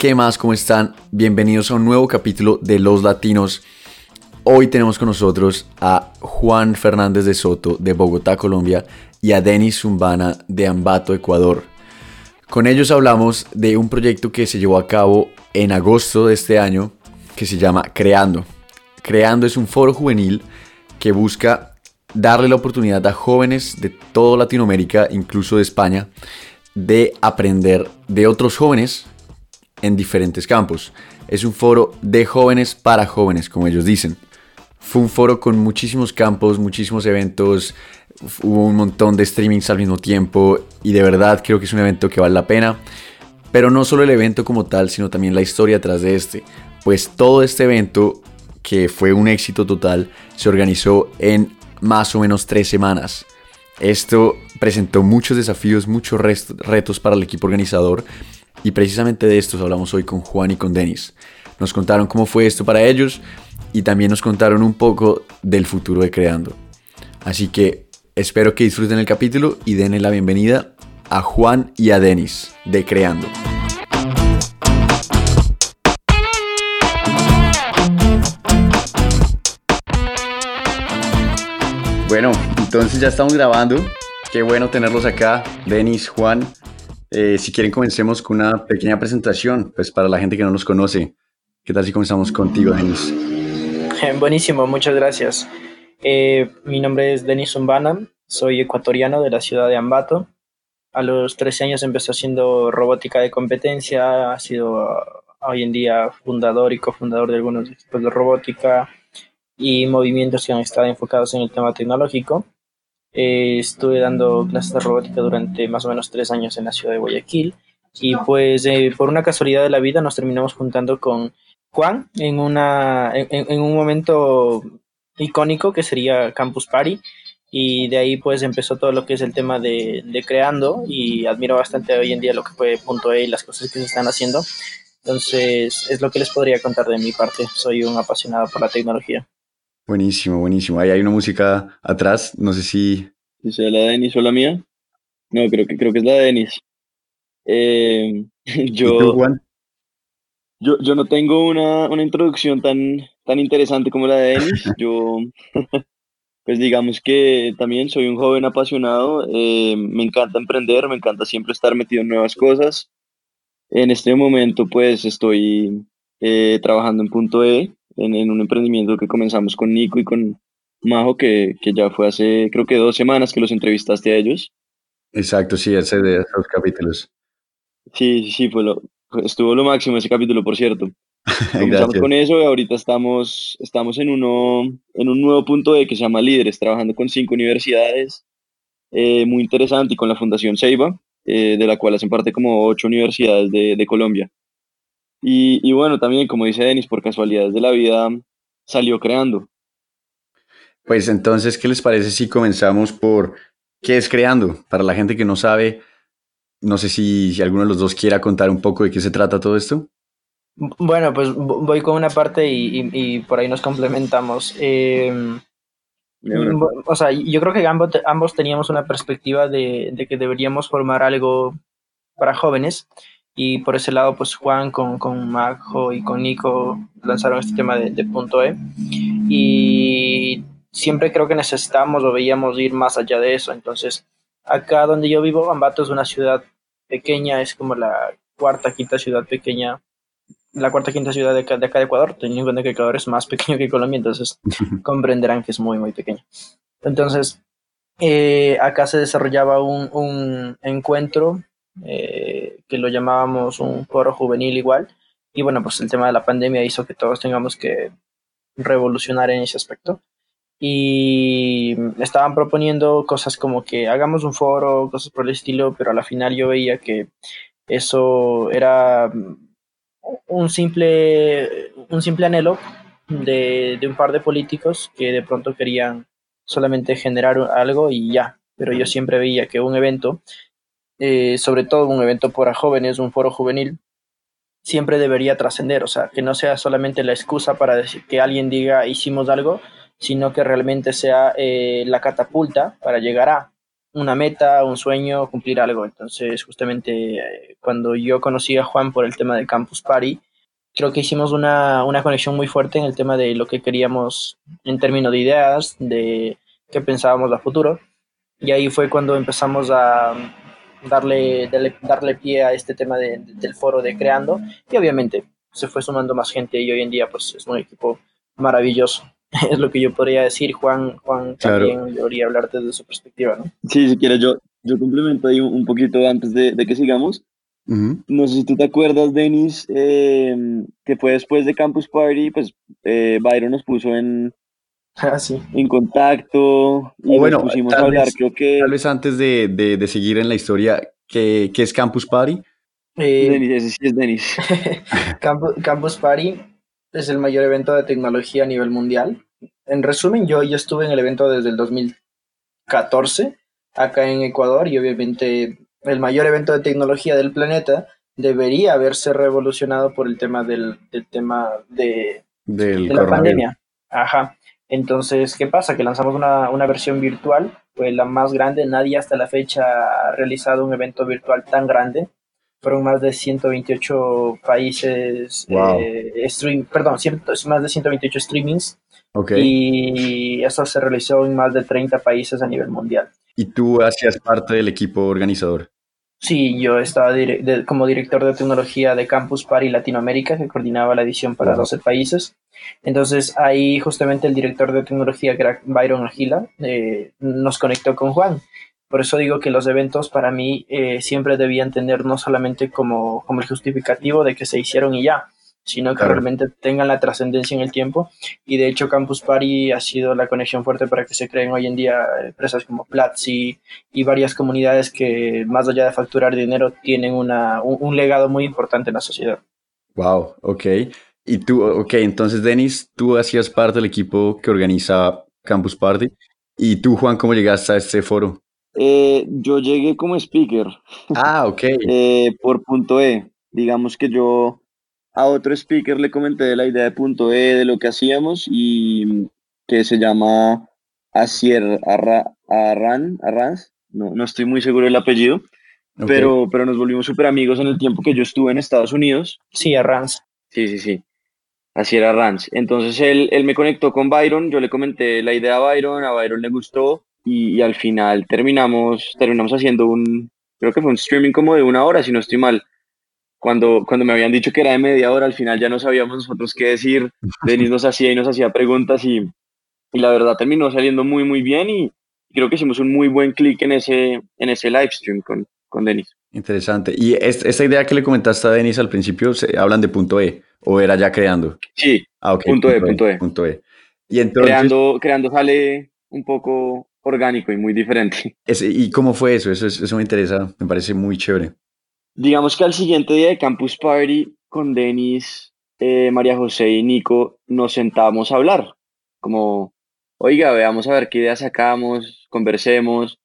¿Qué más? ¿Cómo están? Bienvenidos a un nuevo capítulo de Los Latinos. Hoy tenemos con nosotros a Juan Fernández de Soto de Bogotá, Colombia, y a Denis Zumbana de Ambato, Ecuador. Con ellos hablamos de un proyecto que se llevó a cabo en agosto de este año que se llama Creando. Creando es un foro juvenil que busca darle la oportunidad a jóvenes de toda Latinoamérica, incluso de España, de aprender de otros jóvenes en diferentes campos. Es un foro de jóvenes para jóvenes, como ellos dicen. Fue un foro con muchísimos campos, muchísimos eventos, hubo un montón de streamings al mismo tiempo y de verdad creo que es un evento que vale la pena. Pero no solo el evento como tal, sino también la historia atrás de este. Pues todo este evento, que fue un éxito total, se organizó en más o menos tres semanas. Esto presentó muchos desafíos, muchos retos para el equipo organizador y precisamente de estos hablamos hoy con Juan y con Denis. Nos contaron cómo fue esto para ellos y también nos contaron un poco del futuro de Creando. Así que espero que disfruten el capítulo y denle la bienvenida a Juan y a Denis de Creando. Bueno, entonces ya estamos grabando. Qué bueno tenerlos acá, Denis, Juan. Eh, si quieren, comencemos con una pequeña presentación, pues para la gente que no nos conoce. ¿Qué tal si comenzamos contigo, Denis? Buenísimo, muchas gracias. Eh, mi nombre es Denis Zumbana, soy ecuatoriano de la ciudad de Ambato. A los 13 años empecé haciendo robótica de competencia, ha sido hoy en día fundador y cofundador de algunos equipos de robótica y movimientos que han estado enfocados en el tema tecnológico. Eh, estuve dando clases de robótica durante más o menos tres años en la ciudad de Guayaquil y pues eh, por una casualidad de la vida nos terminamos juntando con Juan en, una, en, un momento icónico que sería Campus Party y de ahí pues empezó todo lo que es el tema de, de creando y admiro bastante hoy en día lo que fue Punto E y las cosas que se están haciendo. Entonces es lo que les podría contar de mi parte. Soy un apasionado por la tecnología. Buenísimo, buenísimo. Ahí hay una música atrás, no sé si... ¿Es la de Denis o la mía? No, creo que, creo que es la de Denis. Eh, yo, yo, yo no tengo una, una, introducción tan, tan interesante como la de Denis. Yo, pues digamos que también soy un joven apasionado. Eh, me encanta emprender, me encanta siempre estar metido en nuevas cosas. En este momento, pues estoy eh, trabajando en Punto E, en, un emprendimiento que comenzamos con Nico y con Majo, que, que, ya fue hace creo que dos semanas que los entrevistaste a ellos. Exacto, sí, hace de esos capítulos. Sí, sí, fue lo, estuvo lo máximo ese capítulo, por cierto. Comenzamos con eso y ahorita estamos, estamos en, uno, en un nuevo punto de que se llama Líderes, trabajando con cinco universidades, eh, muy interesante, y con la Fundación Ceiba, eh, de la cual hacen parte como ocho universidades de, de Colombia. Y, bueno, también, como dice Denis, por casualidades de la vida, salió creando. Pues entonces, ¿qué les parece si comenzamos por qué es creando? Para la gente que no sabe, no sé si, si alguno de los dos quiera contar un poco de qué se trata todo esto. Bueno, pues voy con una parte y, y, por ahí nos complementamos. Em, o sea, yo creo que ambos, ambos teníamos una perspectiva de, de, que deberíamos formar algo para jóvenes y por ese lado, pues Juan con, con Majo y con Nico lanzaron este tema de, punto E. Y siempre creo que necesitamos o veíamos ir más allá de eso. Entonces, acá donde yo vivo, Ambato es una ciudad pequeña, es como la cuarta, quinta ciudad pequeña, la cuarta, quinta ciudad de acá de, acá de Ecuador, teniendo en cuenta que Ecuador es más pequeño que Colombia, entonces comprenderán que es muy, muy pequeño. Entonces, eh, acá se desarrollaba un, un encuentro eh, que lo llamábamos un foro juvenil igual. Y bueno, pues el tema de la pandemia hizo que todos tengamos que revolucionar en ese aspecto. Y estaban proponiendo cosas como que hagamos un foro, cosas por el estilo, pero a la final yo veía que eso era un simple, un simple anhelo de, de un par de políticos que de pronto querían solamente generar algo y ya. Pero yo siempre veía que un evento eh, sobre todo un evento para jóvenes, un foro juvenil, siempre debería trascender, o sea, que no sea solamente la excusa para decir que alguien diga hicimos algo, sino que realmente sea eh, la catapulta para llegar a. una meta, un sueño, cumplir algo. Entonces, justamente eh, cuando yo conocí a Juan por el tema de Campus Party, creo que hicimos una, una conexión muy fuerte en el tema de lo que queríamos en términos de ideas, de qué pensábamos a futuro. Y ahí fue cuando empezamos a darle, darle, pie a este tema del foro de Creando. Y obviamente se fue sumando más gente y hoy en día pues es un equipo maravilloso. es lo que yo podría decir. Juan, Juan también podría hablar desde su perspectiva, ¿no? Sí, si quieres, yo, yo complemento ahí un, poquito antes de, de que sigamos. No sé si tú te acuerdas, Denis, em, que fue después de Campus Party, pues eh, Byron nos puso en, ah, sí. en contacto y bueno, pusimos a hablar. creo que... Tal vez antes de, de, seguir en la historia, ¿qué, qué es Campus Party? Eh, Denis, ese sí es Denis. Campus, Campus Party es el mayor evento de tecnología a nivel mundial. En resumen, yo, yo estuve en el evento desde el 2014 acá en Ecuador y obviamente el mayor evento de tecnología del planeta debería haberse revolucionado por el tema del, tema de, la pandemia. Ajá. Entonces, ¿qué pasa? Que lanzamos una, una, versión virtual, fue la más grande. Nadie hasta la fecha ha realizado un evento virtual tan grande fueron más de 128 países, eh, stream, perdón, más de 128 streamings. Y eso se realizó en más de 30 países a nivel mundial. ¿Y tú hacías parte del equipo organizador? Sí, yo estaba como director de tecnología de Campus Party Latinoamérica, que coordinaba la edición para 12 países. Entonces ahí justamente el director de tecnología, Byron Agila, eh, nos conectó con Juan por eso digo que los eventos para mí eh, siempre debían tener no solamente como, como el justificativo de que se hicieron y ya, sino que realmente tengan la trascendencia en el tiempo. Y de hecho Campus Party ha sido la conexión fuerte para que se creen hoy en día empresas como Platzi y varias comunidades que más allá de facturar dinero tienen una, un, legado muy importante en la sociedad. Wow, ok. Y tú, ok, entonces Denis, tú hacías parte del equipo que organiza Campus Party. ¿Y tú, Juan, cómo llegaste a este foro? Eh, yo llegué como speaker. Ah, ok. eh, por punto E. Digamos que yo a otro speaker le comenté de la idea de punto E, de lo que hacíamos y que se llama Asier Arran, Arranz. No, no estoy muy seguro del apellido, pero, pero nos volvimos súper amigos en el tiempo que yo estuve en Estados Unidos. Sí, Arranz. Sí, sí, sí. Asier Arranz. Entonces él, él me conectó con Byron, yo le comenté la idea a Byron, a Byron le gustó y, al final terminamos, terminamos haciendo un, creo que fue un streaming como de una hora, si no estoy mal. Cuando, cuando me habían dicho que era de media hora, al final ya no sabíamos nosotros qué decir. Denis nos hacía y nos hacía preguntas y, y la verdad terminó saliendo muy, muy bien y creo que hicimos un muy buen clic en ese, en ese live stream con, con Denis. Interesante. ¿Y esta idea que le comentaste a Denis al principio, ¿se hablan de punto E o era ya creando? Sí, ah, punto, e, punto, e, punto E. Y entonces... creando, creando sale un poco orgánico y muy diferente. ¿Y cómo fue eso? eso? Eso me interesa, me parece muy chévere. Digamos que al siguiente día de Campus Party, con Denis, eh, María José y Nico, nos sentamos a hablar. Como, oiga, veamos a ver qué ideas sacamos, conversemos.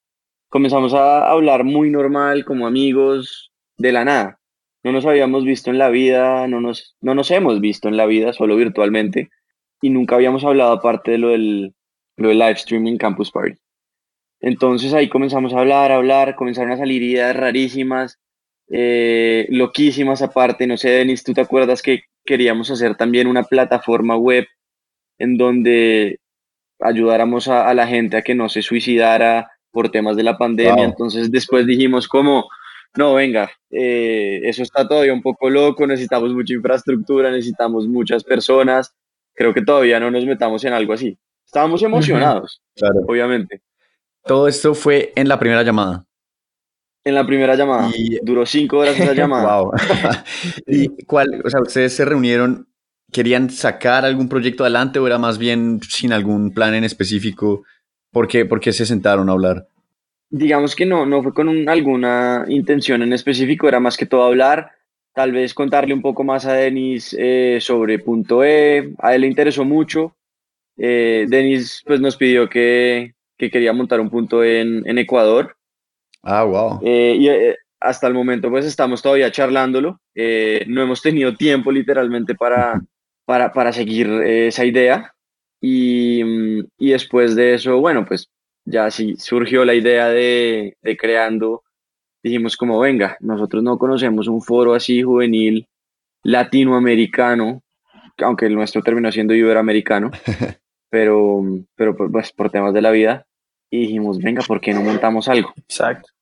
Comenzamos a hablar muy normal, como amigos, de la nada. No nos habíamos visto en la vida, no nos, no nos hemos visto en la vida, solo virtualmente. Y nunca habíamos hablado aparte de lo del, lo del live streaming Campus Party. Entonces ahí comenzamos a hablar, a hablar, comenzaron a salir ideas rarísimas, eh, loquísimas aparte. No sé, Denis, ¿tú te acuerdas que queríamos hacer también una plataforma web en donde ayudáramos a, la gente a que no se suicidara por temas de la pandemia? Entonces después dijimos como, no, venga, eh, eso está todavía un poco loco, necesitamos mucha infraestructura, necesitamos muchas personas. Creo que todavía no nos metamos en algo así. Estábamos emocionados, claro. obviamente. Todo esto fue en la primera llamada. En la primera llamada. Y... Duró cinco horas esa llamada. wow. ¿Y cuál? O sea, ustedes se reunieron, ¿querían sacar algún proyecto adelante o era más bien sin algún plan en específico? ¿Por qué, por qué se sentaron a hablar? Digamos que no, no fue con alguna intención en específico, era más que todo hablar, tal vez contarle un poco más a Denis eh, sobre punto E, a él le interesó mucho. Eh, Denis pues nos pidió que, que quería montar un punto en, en Ecuador. Ah, wow. Eh, y eh, hasta el momento pues estamos todavía charlándolo. Eh, no hemos tenido tiempo literalmente para, para, para seguir esa idea. Y, y, después de eso, bueno, pues ya sí surgió la idea de, de creando, dijimos como, venga, nosotros no conocemos un foro así juvenil latinoamericano, aunque el nuestro terminó siendo iberoamericano, pero, pero pues por temas de la vida, y dijimos, venga, ¿por qué no montamos algo? Exacto.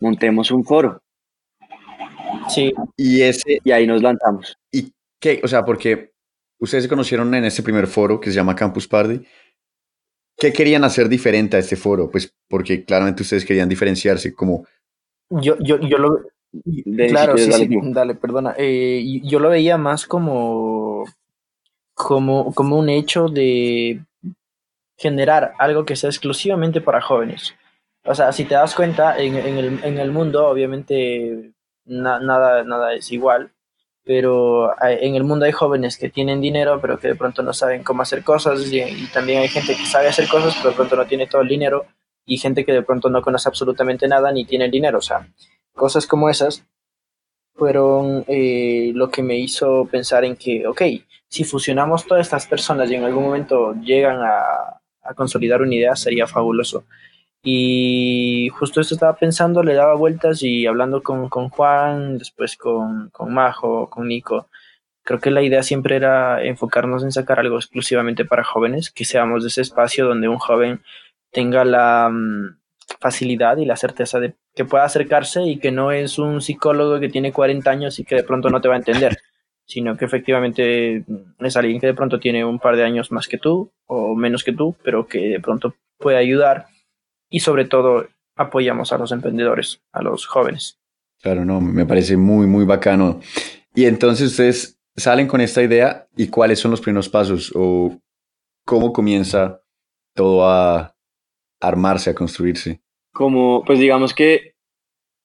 Montemos un foro. Sí. Y, ese, y ahí nos lanzamos. ¿Y qué? O sea, porque ustedes se conocieron en ese primer foro que se llama Campus Party. ¿Qué querían hacer diferente a este foro? Pues porque claramente ustedes querían diferenciarse como... Yo, yo, yo lo... claro, sí, dale, sí, dale, perdona. Eh, yo lo veía más como, como, como un hecho de generar algo que sea exclusivamente para jóvenes. O sea, si te das cuenta, en, en, el, en el, mundo obviamente nada, nada es igual, pero en el mundo hay jóvenes que tienen dinero, pero que de pronto no saben cómo hacer cosas, y, también hay gente que sabe hacer cosas, pero de pronto no tiene todo el dinero, y gente que de pronto no conoce absolutamente nada ni tiene el dinero. O sea, cosas como esas fueron eh, lo que me hizo pensar en que, ok, si fusionamos todas estas personas y en algún momento llegan a, a consolidar una idea, sería fabuloso. Y justo esto estaba pensando, le daba vueltas y hablando con, con Juan, después con, con Majo, con Nico. Creo que la idea siempre era enfocarnos en sacar algo exclusivamente para jóvenes, que seamos de ese espacio donde un joven tenga la mm, facilidad y la certeza de que pueda acercarse y que no es un psicólogo que tiene 40 años y que de pronto no te va a entender, sino que efectivamente es alguien que de pronto tiene un par de años más que tú o menos que tú, pero que de pronto puede ayudar y sobre todo apoyamos a los emprendedores, a los jóvenes. Claro, no, me parece muy, muy bacano. Y entonces ustedes salen con esta idea y cuáles son los primeros pasos o cómo comienza todo a armarse, a construirse. Como, pues digamos que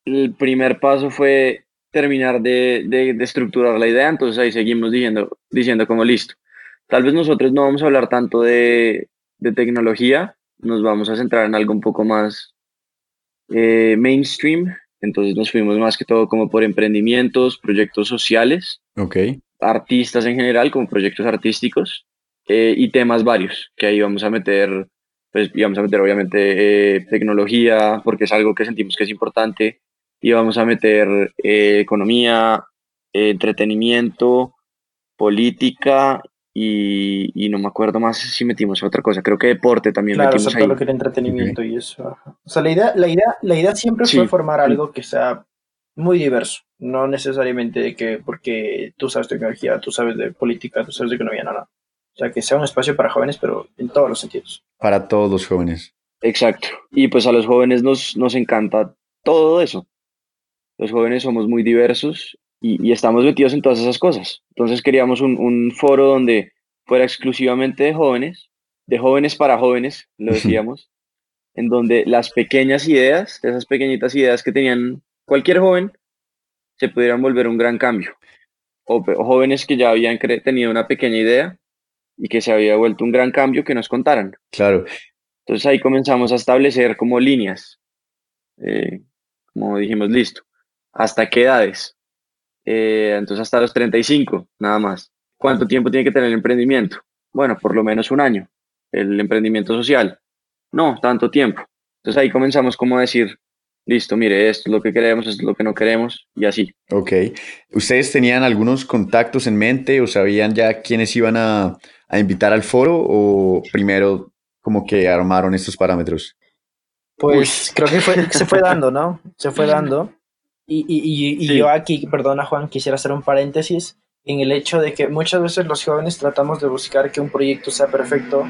el primer paso fue terminar de, de, estructurar la idea, entonces ahí seguimos diciendo, diciendo como listo. Tal vez nosotros no vamos a hablar tanto de, de tecnología, nos vamos a centrar en algo un poco más eh, mainstream. Entonces nos fuimos más que todo como por emprendimientos, proyectos sociales, okay. artistas en general, como proyectos artísticos eh, y temas varios, que ahí vamos a meter, pues íbamos a meter obviamente eh, tecnología, porque es algo que sentimos que es importante, y vamos a meter economía, entretenimiento, política y, no me acuerdo más si metimos otra cosa. Creo que deporte también claro, metimos todo lo que era entretenimiento y eso. O sea, la idea, la idea, la idea siempre fue formar algo que sea muy diverso. No necesariamente de que porque tú sabes tecnología, tú sabes de política, tú sabes de economía, no, no. O sea, que sea un espacio para jóvenes, pero en todos los sentidos. Para todos los jóvenes. Exacto. Y pues a los jóvenes nos, nos encanta todo eso. Los jóvenes somos muy diversos y, estamos metidos en todas esas cosas. Entonces queríamos un, un, foro donde fuera exclusivamente de jóvenes, de jóvenes para jóvenes, lo decíamos, en donde las pequeñas ideas, esas pequeñitas ideas que tenían cualquier joven, se pudieran volver un gran cambio. O, jóvenes que ya habían tenido una pequeña idea y que se había vuelto un gran cambio que nos contaran. Claro. Entonces ahí comenzamos a establecer como líneas, eh, como dijimos, listo, hasta qué edades, eh, entonces hasta los 35, nada más. ¿Cuánto tiempo tiene que tener el emprendimiento? Bueno, por lo menos un año. El emprendimiento social. No, tanto tiempo. Entonces ahí comenzamos como a decir, listo, mire, esto es lo que queremos, esto es lo que no queremos y así. Ok. ¿Ustedes tenían algunos contactos en mente o sabían ya quiénes iban a, a invitar al foro o primero como que armaron estos parámetros? Pues creo que fue, se fue dando, ¿no? Se fue dando. Y, y, y yo aquí, perdona Juan, quisiera hacer un paréntesis en el hecho de que muchas veces los jóvenes tratamos de buscar que un proyecto sea perfecto,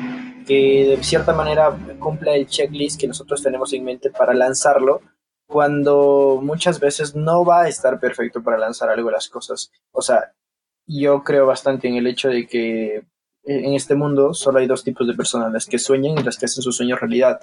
que de cierta manera cumpla el checklist que nosotros tenemos en mente para lanzarlo, cuando muchas veces no va a estar perfecto para lanzar algo de las cosas. O sea, yo creo bastante en el hecho de que en este mundo solo hay dos tipos de personas, las que sueñan y las que hacen su sueño realidad.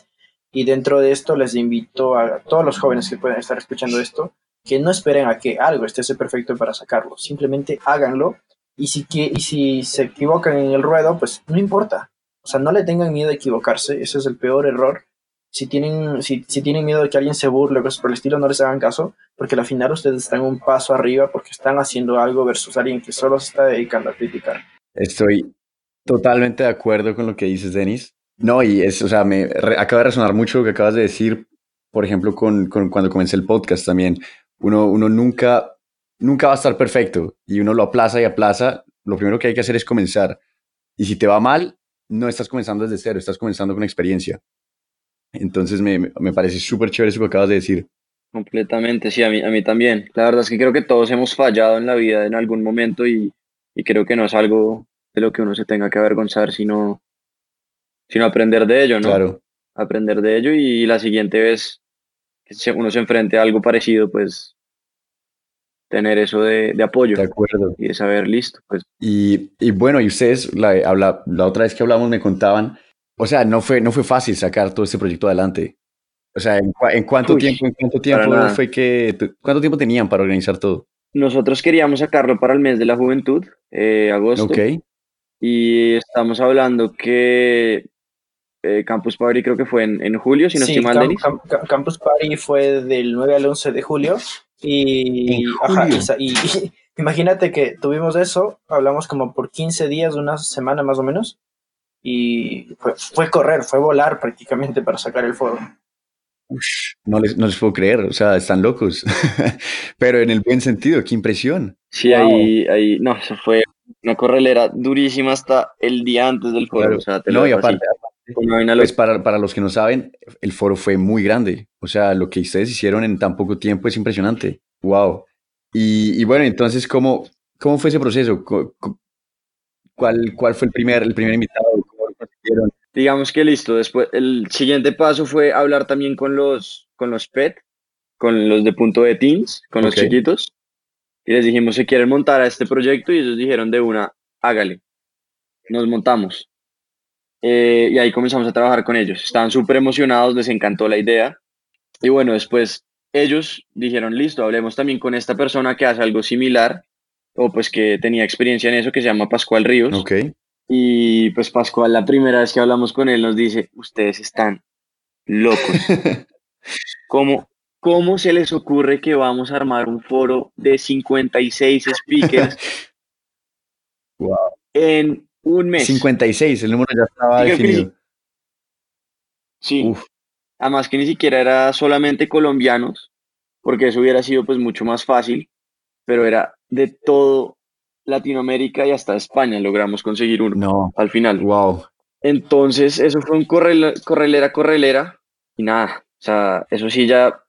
Y dentro de esto les invito a todos los jóvenes que pueden estar escuchando esto que no esperen a que algo esté perfecto para sacarlo, simplemente háganlo y si, y si se equivocan en el ruedo, pues no importa. O sea, no le tengan miedo a equivocarse, ese es el peor error. Si tienen, si, si tienen miedo de que alguien se burle o cosas por el estilo, no les hagan caso, porque al final ustedes están un paso arriba porque están haciendo algo versus alguien que solo se está dedicando a criticar. Estoy totalmente de acuerdo con lo que dices, Denis. No, y es, o sea, me acaba de resonar mucho lo que acabas de decir, por ejemplo, con, cuando comencé el podcast también. Uno, uno nunca, nunca va a estar perfecto y uno lo aplaza y aplaza. Lo primero que hay que hacer es comenzar. Y si te va mal, no estás comenzando desde cero, estás comenzando con experiencia. Entonces me, me parece súper chévere eso que acabas de decir. Completamente, sí, a mí, a mí también. La verdad es que creo que todos hemos fallado en la vida en algún momento y, y creo que no es algo de lo que uno se tenga que avergonzar, sino, sino aprender de ello, ¿no? Claro. Aprender de ello y la siguiente vez uno se enfrente a algo parecido, pues tener eso de, de apoyo. De acuerdo. Y de saber, listo, pues. Y, y bueno, y ustedes, la, habla, la otra vez que hablamos me contaban, o sea, no fue, no fue fácil sacar todo este proyecto adelante. O sea, ¿en, en cuánto tiempo, en cuánto tiempo fue que, cuánto tiempo tenían para organizar todo? Nosotros queríamos sacarlo para el mes de la juventud, eh, agosto. Ok. Y estamos hablando que eh, Campus Party creo que fue en, en julio, si no estoy mal, Campus Party fue del 9 al 11 de julio. Y, ajá, y, imagínate que tuvimos eso, hablamos como por 15 días, una semana más o menos. Y fue, fue correr, fue volar prácticamente para sacar el foro no, les, no les puedo creer, o sea, están locos. Pero en el buen sentido, qué impresión. Sí, ahí, ahí, no, se fue una correlera durísima hasta el día antes del foro. O sea, no, y aparte, pues para, para, los que no saben, el foro fue muy grande. O sea, lo que ustedes hicieron en tan poco tiempo es impresionante. Wow. Y, y bueno, entonces, ¿cómo, ¿cómo fue ese proceso? ¿Cuál, cuál fue el primer, el primer invitado? ¿Cómo lo consiguieron? digamos que listo. Después, el siguiente paso fue hablar también con los, con los PET, con los de punto de teens, con los chiquitos. Y les dijimos, si quieren montar a este proyecto, y ellos dijeron de una, hágale. Nos montamos. Eh, y ahí comenzamos a trabajar con ellos. Estaban súper emocionados, les encantó la idea. Y bueno, después ellos dijeron, listo, hablemos también con esta persona que hace algo similar, o pues que tenía experiencia en eso, que se llama Pascual Ríos. Okay. Y pues Pascual, la primera vez que hablamos con él, nos dice, ustedes están locos. ¿Cómo, ¿Cómo se les ocurre que vamos a armar un foro de 56 speakers wow. en un mes? 56, el número ya estaba definido. Sí. Además que ni siquiera era solamente colombianos, porque eso hubiera sido pues mucho más fácil, pero era de todo Latinoamérica y hasta España logramos conseguir uno no. al final. Wow. Entonces, eso fue un correlera, correlera, y nada, o sea, eso sí ya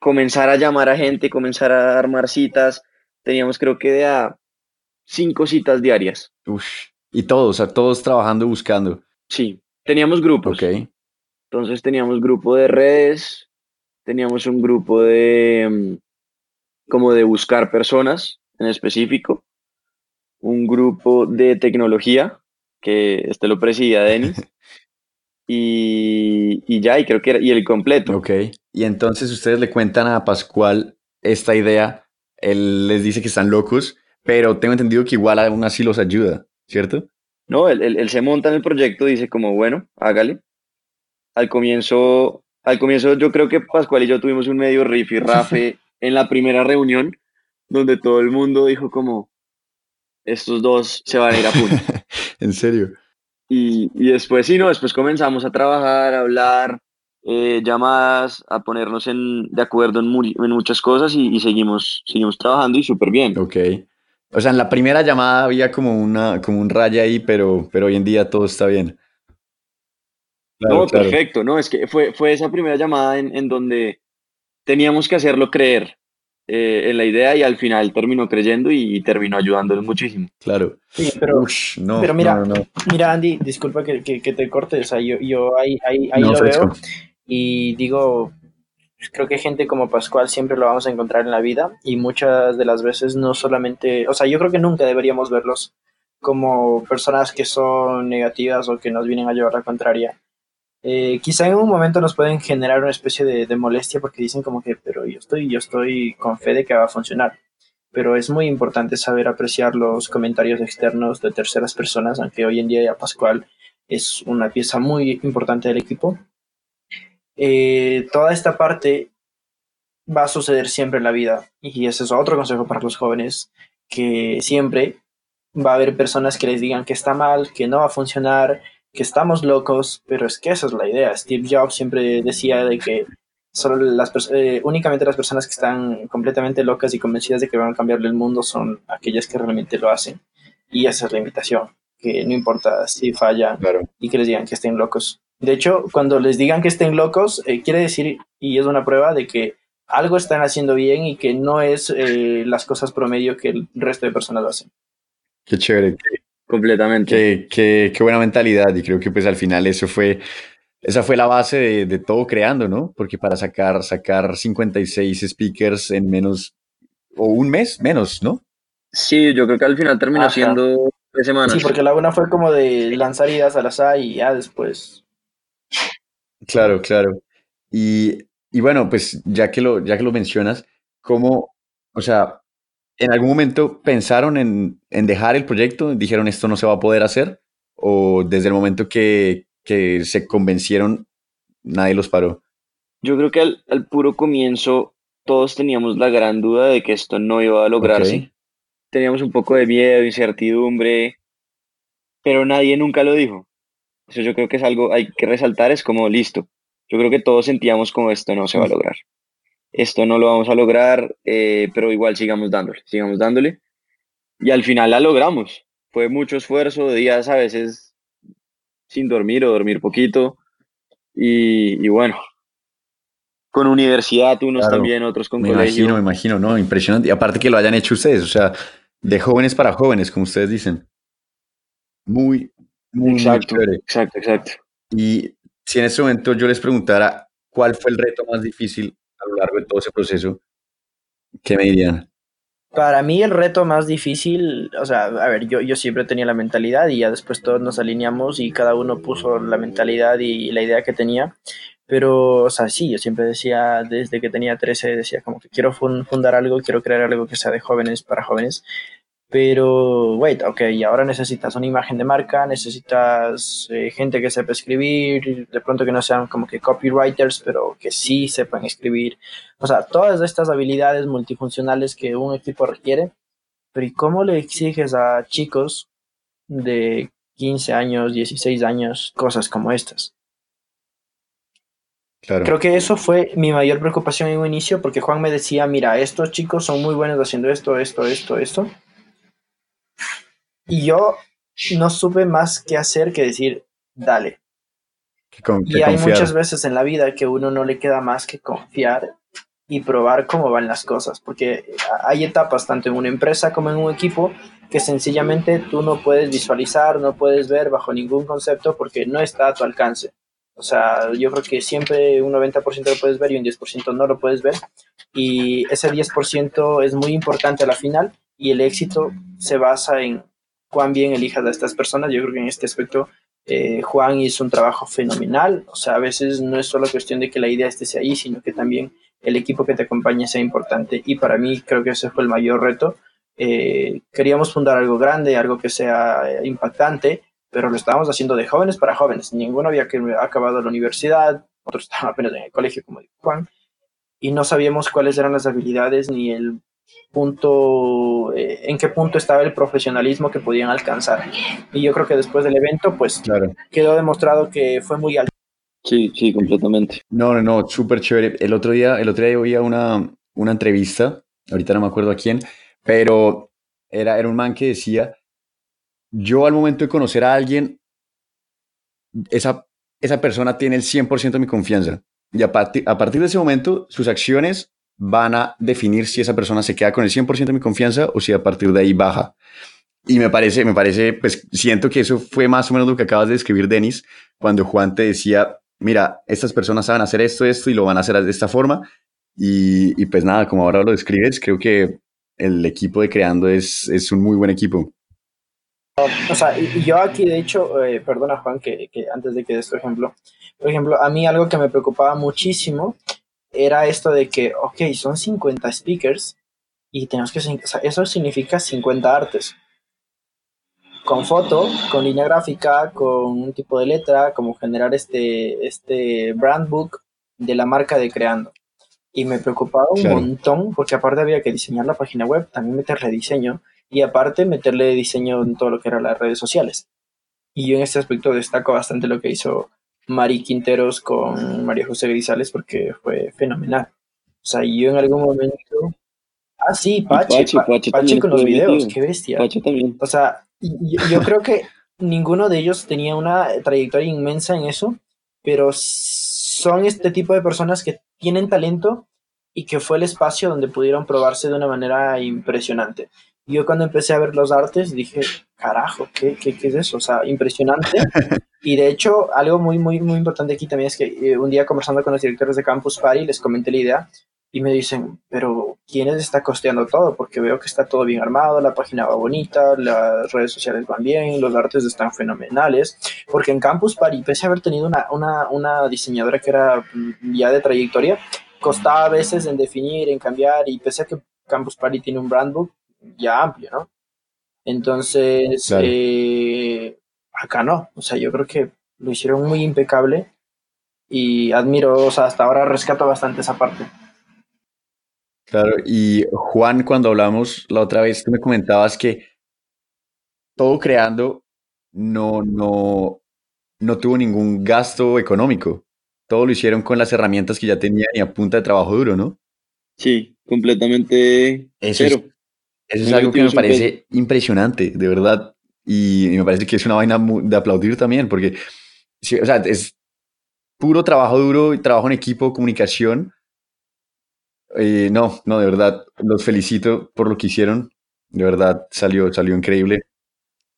comenzar a llamar a gente, comenzar a armar citas, teníamos creo que de a cinco citas diarias. Uf. Y todos, o sea, todos trabajando, buscando. Sí, teníamos grupos. Ok. Entonces teníamos grupo de redes, teníamos un grupo de mm, como de buscar personas en específico, un grupo de tecnología, que este lo presidía Denis. y, y, ya, y creo que era, y el completo. Ok. Y entonces ustedes le cuentan a Pascual esta idea, él les dice que están locos, pero tengo entendido que igual aún así los ayuda, ¿cierto? No, él, él, se monta en el proyecto, dice como, bueno, hágale. Al comienzo, al comienzo yo creo que Pascual y yo tuvimos un medio riff y rafe en la primera reunión, donde todo el mundo dijo como, estos dos se van a ir a punto. ¿En serio? Y, y, después, sí, no, después comenzamos a trabajar, a hablar, eh, llamadas, a ponernos en, de acuerdo en, en muchas cosas y, y, seguimos, seguimos trabajando y súper bien. Ok. O sea, en la primera llamada había como, una, como un raya ahí, pero, pero hoy en día todo está bien. no, perfecto, no, es que fue, fue esa primera llamada en, en donde teníamos que hacerlo creer. Eh, en la idea y al final terminó creyendo y, terminó ayudándoles muchísimo. Claro. Sí, pero, pero mira, mira, Andy, disculpa que, que, te corte, o sea, yo, yo ahí, ahí, ahí lo veo y digo, creo que gente como Pascual siempre lo vamos a encontrar en la vida y muchas de las veces no solamente, o sea, yo creo que nunca deberíamos verlos como personas que son negativas o que nos vienen a llevar la contraria, eh, quizá en un momento nos pueden generar una especie de, molestia porque dicen como que, pero yo estoy, yo estoy con fe de que va a funcionar. Pero es muy importante saber apreciar los comentarios externos de terceras personas, aunque hoy en día ya Pascual es una pieza muy importante del equipo. Eh, toda esta parte va a suceder siempre en la vida y ese es otro consejo para los jóvenes, que siempre va a haber personas que les digan que está mal, que no va a funcionar, que estamos locos, pero es que esa es la idea. Steve Jobs siempre decía de que solo las eh, únicamente las personas que están completamente locas y convencidas de que van a cambiarle el mundo son aquellas que realmente lo hacen. Y esa es la invitación, que no importa si fallan y que les digan que estén locos. De hecho, cuando les digan que estén locos, eh, quiere decir, y es una prueba de que algo están haciendo bien y que no es eh, las cosas promedio que el resto de personas hacen. Qué chévere. Completamente. Qué, qué, buena mentalidad y creo que pues al final eso fue, esa fue la base de, de, todo creando, ¿no? Porque para sacar, sacar 56 speakers en menos, o un mes menos, ¿no? Sí, yo creo que al final terminó siendo tres semanas. Sí, porque la una fue como de lanzar ideas al azar y ya después. Claro, claro. Y, y bueno, pues ya que lo, ya que lo mencionas, ¿cómo, o sea, ¿En algún momento pensaron en, dejar el proyecto? ¿Dijeron esto no se va a poder hacer? ¿O desde el momento que, se convencieron, nadie los paró? Yo creo que al, puro comienzo todos teníamos la gran duda de que esto no iba a lograrse. Teníamos un poco de miedo, incertidumbre, pero nadie nunca lo dijo. Eso yo creo que es algo hay que resaltar, es como listo. Yo creo que todos sentíamos como esto no se va a lograr esto no lo vamos a lograr, eh, pero igual sigamos dándole, sigamos dándole. Y al final la logramos. Fue mucho esfuerzo, días a veces sin dormir o dormir poquito. Y, bueno, con universidad, unos también, otros con me colegio. Imagino, me imagino, ¿no? Impresionante. Y aparte que lo hayan hecho ustedes, o sea, de jóvenes para jóvenes, como ustedes dicen. Muy, muy, exacto, Exacto, exacto. Y si en este momento yo les preguntara cuál fue el reto más difícil a lo largo de todo ese proceso, ¿qué me dirían? Para mí el reto más difícil, o sea, a ver, yo, yo siempre tenía la mentalidad y ya después todos nos alineamos y cada uno puso la mentalidad y la idea que tenía. Pero, o sea, sí, yo siempre decía, desde que tenía 13, decía como que quiero fundar algo, quiero crear algo que sea de jóvenes para jóvenes. Pero, wait, ok, ahora necesitas una imagen de marca, necesitas eh, gente que sepa escribir, de pronto que no sean como que copywriters, pero que sí sepan escribir. O sea, todas estas habilidades multifuncionales que un equipo requiere. Pero ¿y cómo le exiges a chicos de 15 años, 16 años, cosas como estas? Claro. Creo que eso fue mi mayor preocupación en un inicio, porque Juan me decía, mira, estos chicos son muy buenos haciendo esto, esto, esto, esto y yo no supe más qué hacer que decir, dale. y hay muchas veces en la vida que uno no le queda más que confiar y probar cómo van las cosas, porque hay etapas tanto en una empresa como en un equipo que sencillamente tú no puedes visualizar, no puedes ver bajo ningún concepto porque no está a tu alcance. O sea, yo creo que siempre un 90% lo puedes ver y un 10% no lo puedes ver. Y ese 10% es muy importante a la final y el éxito se basa en cuán bien elijas a estas personas. Yo creo que en este aspecto eh, Juan hizo un trabajo fenomenal. O sea, a veces no es solo cuestión de que la idea esté ahí, sino que también el equipo que te acompañe sea importante. Y para mí creo que ese fue el mayor reto. Eh, queríamos fundar algo grande, algo que sea eh, impactante, pero lo estábamos haciendo de jóvenes para jóvenes. Ninguno había acabado la universidad, otros estaban apenas en el colegio, como dijo Juan, y no sabíamos cuáles eran las habilidades ni el punto, eh, en qué punto estaba el profesionalismo que podían alcanzar. Y yo creo que después del evento, pues quedó demostrado que fue muy alto. Sí, sí, completamente. No, no, no, súper chévere. El otro día, el otro día oía una, una entrevista, ahorita no me acuerdo a quién, pero era, era un man que decía, yo al momento de conocer a alguien, esa, esa persona tiene el 100% de mi confianza. Y a, a partir de ese momento, sus acciones van a definir si esa persona se queda con el 100% de mi confianza o si a partir de ahí baja. Y me parece, me parece, pues siento que eso fue más o menos lo que acabas de describir, Denis, cuando Juan te decía, mira, estas personas saben hacer esto, esto y lo van a hacer de esta forma. Y, y pues nada, como ahora lo describes, creo que el equipo de Creando es, es un muy buen equipo. O sea, y yo aquí, de hecho, eh, perdona Juan, que, antes de que des tu ejemplo, por ejemplo, a mí algo que me preocupaba muchísimo era esto de que, ok, son 50 speakers y tenemos que, o sea, eso significa 50 artes. Con foto, con línea gráfica, con un tipo de letra, como generar este, este brand book de la marca de Creando. Y me preocupaba un montón porque aparte había que diseñar la página web, también meterle diseño y aparte meterle diseño en todo lo que eran las redes sociales. Y yo en este aspecto destaco bastante lo que hizo Mari Quinteros con María José Grisales porque fue fenomenal. O sea, yo en algún momento... Ah, sí, Pache, Pache, con los videos, qué bestia. Pache también. O sea, yo, creo que ninguno de ellos tenía una trayectoria inmensa en eso, pero son este tipo de personas que tienen talento y que fue el espacio donde pudieron probarse de una manera impresionante. Yo cuando empecé a ver los artes dije, carajo, ¿qué, qué, qué es eso? O sea, impresionante. y de hecho, algo muy, muy, muy importante aquí también es que eh, un día conversando con los directores de Campus Party les comenté la idea y me dicen, pero ¿quién está costeando todo? Porque veo que está todo bien armado, la página va bonita, las redes sociales van bien, los artes están fenomenales. Porque en Campus Party, pese a haber tenido una, una, una diseñadora que era mm, ya de trayectoria, costaba a veces en definir, en cambiar, y pese a que Campus Party tiene un brand book ya amplio, ¿no? Entonces, eh, acá no, o sea, yo creo que lo hicieron muy impecable y admiro, o sea, hasta ahora rescato bastante esa parte. Claro, y Juan, cuando hablamos la otra vez, tú me comentabas que todo creando no, no, no tuvo ningún gasto económico. Todo lo hicieron con las herramientas que ya tenían y a punta de trabajo duro, ¿no? Sí, completamente eso Es, eso es algo que me parece impresionante, de verdad. Y, me parece que es una vaina de aplaudir también, porque o sea, es puro trabajo duro trabajo en equipo, comunicación. Eh, no, no, de verdad, los felicito por lo que hicieron. De verdad, salió, salió increíble.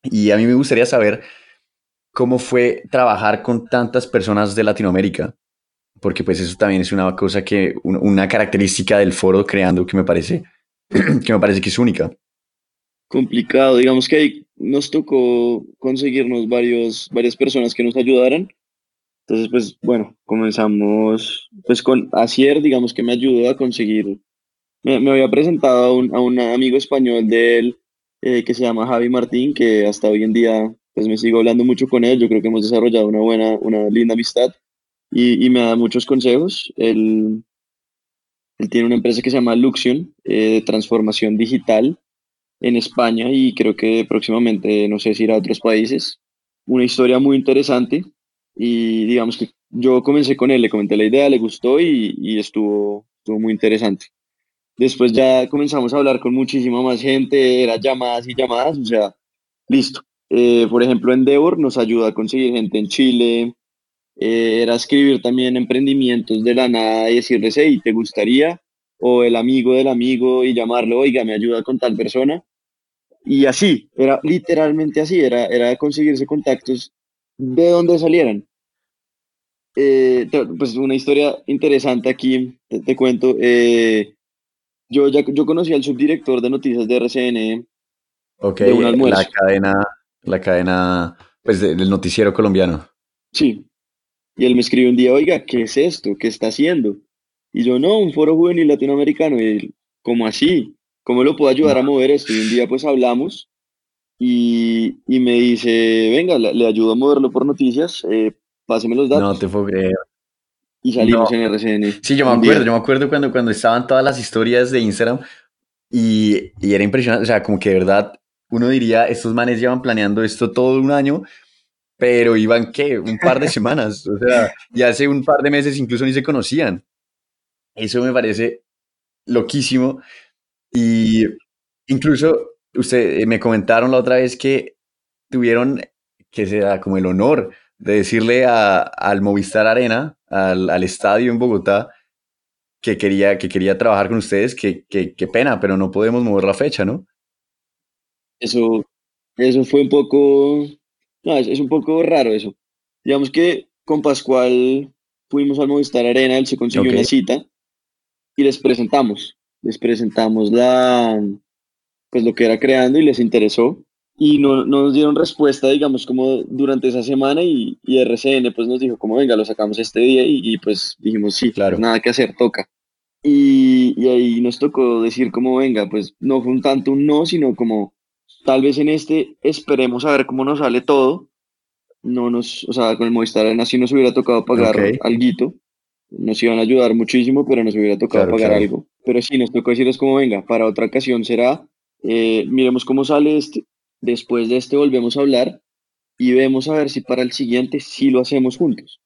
Y a mí me gustaría saber cómo fue trabajar con tantas personas de Latinoamérica, porque pues eso también es una cosa que, una característica del foro creando que me parece, que me parece que es única. Complicado, digamos que ahí nos tocó conseguirnos varios, varias personas que nos ayudaran. Entonces, pues bueno, comenzamos pues con Asier, digamos que me ayudó a conseguir, me, había presentado a un, a un, amigo español de él eh, que se llama Javi Martín, que hasta hoy en día pues me sigo hablando mucho con él, yo creo que hemos desarrollado una buena, una linda amistad y, y me da muchos consejos. Él, él, tiene una empresa que se llama Luxion, eh, de transformación digital en España y creo que próximamente, no sé si irá a otros países. Una historia muy interesante y digamos que yo comencé con él, le comenté la idea, le gustó y, y estuvo, muy interesante. Después ya comenzamos a hablar con muchísima más gente, era llamadas y llamadas, o sea, listo. Eh, por ejemplo, Endeavor nos ayuda a conseguir gente en Chile. Eh, era escribir también emprendimientos de la nada y decirles, hey, ¿te gustaría? O el amigo del amigo y llamarlo, oiga, me ayuda con tal persona. Y así, era literalmente así, era, era conseguirse contactos de donde salieran. Eh, pues una historia interesante aquí, te, cuento. yo, ya, yo conocí al subdirector de noticias de RCN Ok, la cadena la cadena, pues, del noticiero colombiano. Sí. Y él me escribe un día, oiga, ¿qué es esto? ¿Qué está haciendo? Y yo, no, un foro juvenil latinoamericano. Y él, ¿cómo así? ¿Cómo lo puedo ayudar a mover esto? Y un día, pues, hablamos y, y me dice, venga, le, ayudo a moverlo por noticias, eh, páseme los datos. No te puedo creer. Y salimos en RCN. Sí, yo me acuerdo, yo me acuerdo cuando, cuando estaban todas las historias de Instagram y, y era impresionante, o sea, como que de verdad uno diría, estos manes llevan planeando esto todo un año, pero iban, ¿qué? Un par de semanas, o sea, y hace un par de meses incluso ni se conocían. Eso me parece loquísimo. Y incluso usted eh, me comentaron la otra vez que tuvieron que se da como el honor de decirle a, al Movistar Arena, al, al, estadio en Bogotá, que quería, que quería trabajar con ustedes, que, que, que pena, pero no podemos mover la fecha, ¿no? Eso, eso fue un poco, no, es, un poco raro eso. Digamos que con Pascual fuimos al Movistar Arena, él se consiguió una cita y les presentamos, les presentamos la, pues lo que era creando y les interesó y no, nos dieron respuesta, digamos, como durante esa semana y, y RCN pues nos dijo como venga, lo sacamos este día y, pues dijimos sí, claro, nada que hacer, toca. Y, y, ahí nos tocó decir como venga, pues no fue un tanto un no, sino como Tal vez en este esperemos a ver cómo nos sale todo. No nos, o sea, con el Movistar Arena sí nos hubiera tocado pagar algo. Nos iban a ayudar muchísimo, pero nos hubiera tocado pagar algo. Pero sí, nos tocó decirles como venga, para otra ocasión será, eh, miremos cómo sale este, después de este volvemos a hablar y vemos a ver si para el siguiente sí lo hacemos juntos.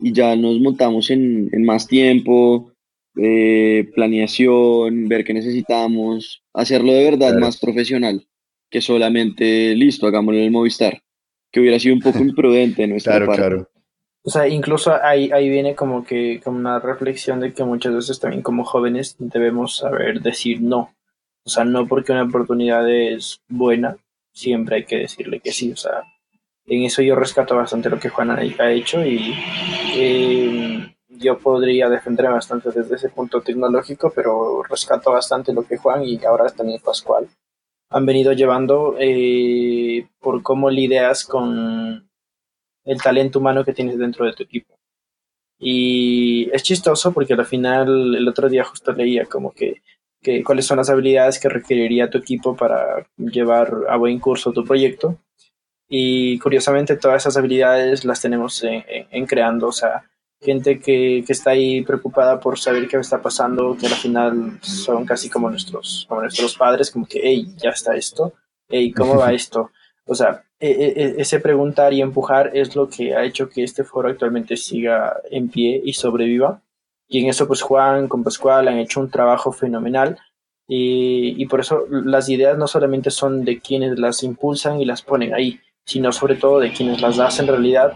Y ya nos montamos en, más tiempo, eh, planeación, ver qué necesitamos, hacerlo de verdad más profesional que solamente, listo, hagámoslo en el Movistar, que hubiera sido un poco imprudente nuestra claro, Claro. O sea, incluso ahí, ahí viene como que como una reflexión de que muchas veces también como jóvenes debemos saber decir no. O sea, no porque una oportunidad es buena, siempre hay que decirle que sí. O sea, en eso yo rescato bastante lo que Juan ha hecho y eh, yo podría defender bastante desde ese punto tecnológico, pero rescato bastante lo que Juan y ahora también Pascual han venido llevando eh, por cómo lidias con el talento humano que tienes dentro de tu equipo. Y es chistoso porque al final el otro día justo leía como que, cuáles son las habilidades que requeriría tu equipo para llevar a buen curso tu proyecto. Y curiosamente todas esas habilidades las tenemos en, en, creando, o sea, gente que, que, está ahí preocupada por saber qué está pasando, que al final son casi como nuestros, como nuestros padres, como que, hey, ya está esto, hey, ¿cómo va esto? O sea, e, e, e, ese preguntar y empujar es lo que ha hecho que este foro actualmente siga en pie y sobreviva. Y en eso, pues Juan con Pascual han hecho un trabajo fenomenal. Y, y por eso las ideas no solamente son de quienes las impulsan y las ponen ahí, sino sobre todo de quienes las hacen realidad.